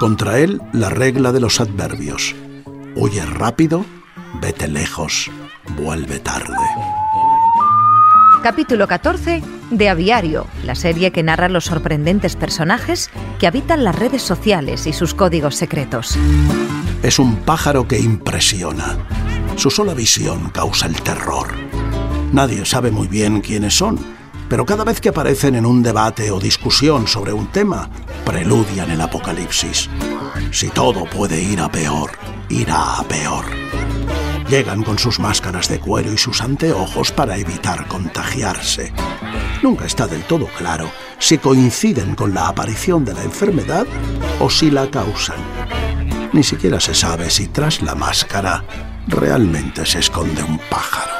Contra él, la regla de los adverbios. Huye rápido, vete lejos, vuelve tarde. Capítulo 14 de Aviario, la serie que narra los sorprendentes personajes que habitan las redes sociales y sus códigos secretos. Es un pájaro que impresiona. Su sola visión causa el terror. Nadie sabe muy bien quiénes son, pero cada vez que aparecen en un debate o discusión sobre un tema, preludian el apocalipsis. Si todo puede ir a peor, irá a peor. Llegan con sus máscaras de cuero y sus anteojos para evitar contagiarse. Nunca está del todo claro si coinciden con la aparición de la enfermedad o si la causan. Ni siquiera se sabe si tras la máscara realmente se esconde un pájaro.